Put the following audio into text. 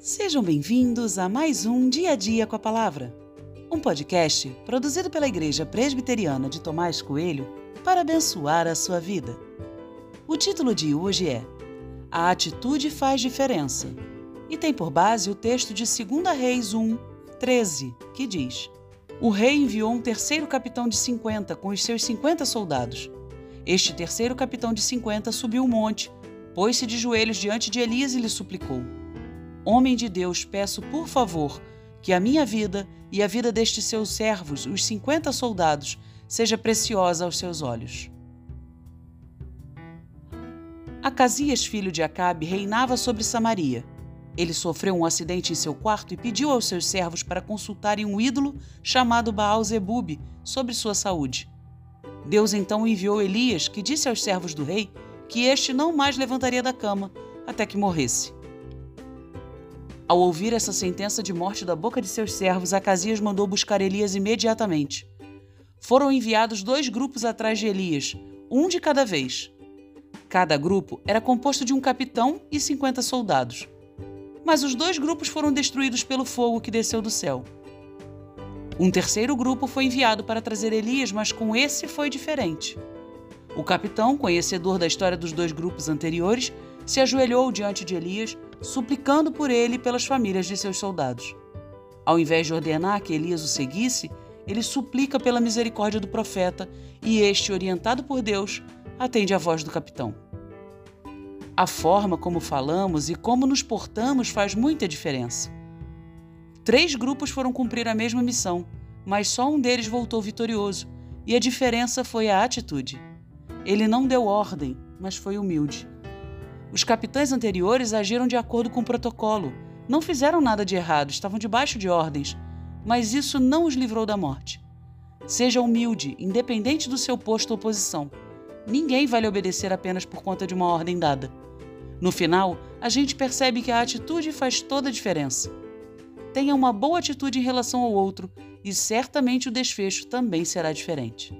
Sejam bem-vindos a mais um Dia a Dia com a Palavra, um podcast produzido pela Igreja Presbiteriana de Tomás Coelho para abençoar a sua vida. O título de hoje é A Atitude Faz Diferença e tem por base o texto de 2 Reis 1, 13, que diz: O rei enviou um terceiro capitão de 50 com os seus 50 soldados. Este terceiro capitão de 50 subiu o um monte, pôs-se de joelhos diante de Elias e lhe suplicou Homem de Deus, peço por favor que a minha vida e a vida destes seus servos, os cinquenta soldados, seja preciosa aos seus olhos. Acasias, filho de Acabe, reinava sobre Samaria. Ele sofreu um acidente em seu quarto e pediu aos seus servos para consultarem um ídolo chamado Baal-Zebub sobre sua saúde. Deus então enviou Elias, que disse aos servos do rei que este não mais levantaria da cama até que morresse. Ao ouvir essa sentença de morte da boca de seus servos, Acasias mandou buscar Elias imediatamente. Foram enviados dois grupos atrás de Elias, um de cada vez. Cada grupo era composto de um capitão e cinquenta soldados. Mas os dois grupos foram destruídos pelo fogo que desceu do céu. Um terceiro grupo foi enviado para trazer Elias, mas com esse foi diferente. O capitão, conhecedor da história dos dois grupos anteriores, se ajoelhou diante de Elias suplicando por ele e pelas famílias de seus soldados. Ao invés de ordenar que Elias o seguisse, ele suplica pela misericórdia do profeta e este, orientado por Deus, atende à voz do capitão. A forma como falamos e como nos portamos faz muita diferença. Três grupos foram cumprir a mesma missão, mas só um deles voltou vitorioso, e a diferença foi a atitude. Ele não deu ordem, mas foi humilde. Os capitães anteriores agiram de acordo com o protocolo. Não fizeram nada de errado, estavam debaixo de ordens. Mas isso não os livrou da morte. Seja humilde, independente do seu posto ou posição. Ninguém vai lhe obedecer apenas por conta de uma ordem dada. No final, a gente percebe que a atitude faz toda a diferença. Tenha uma boa atitude em relação ao outro e certamente o desfecho também será diferente.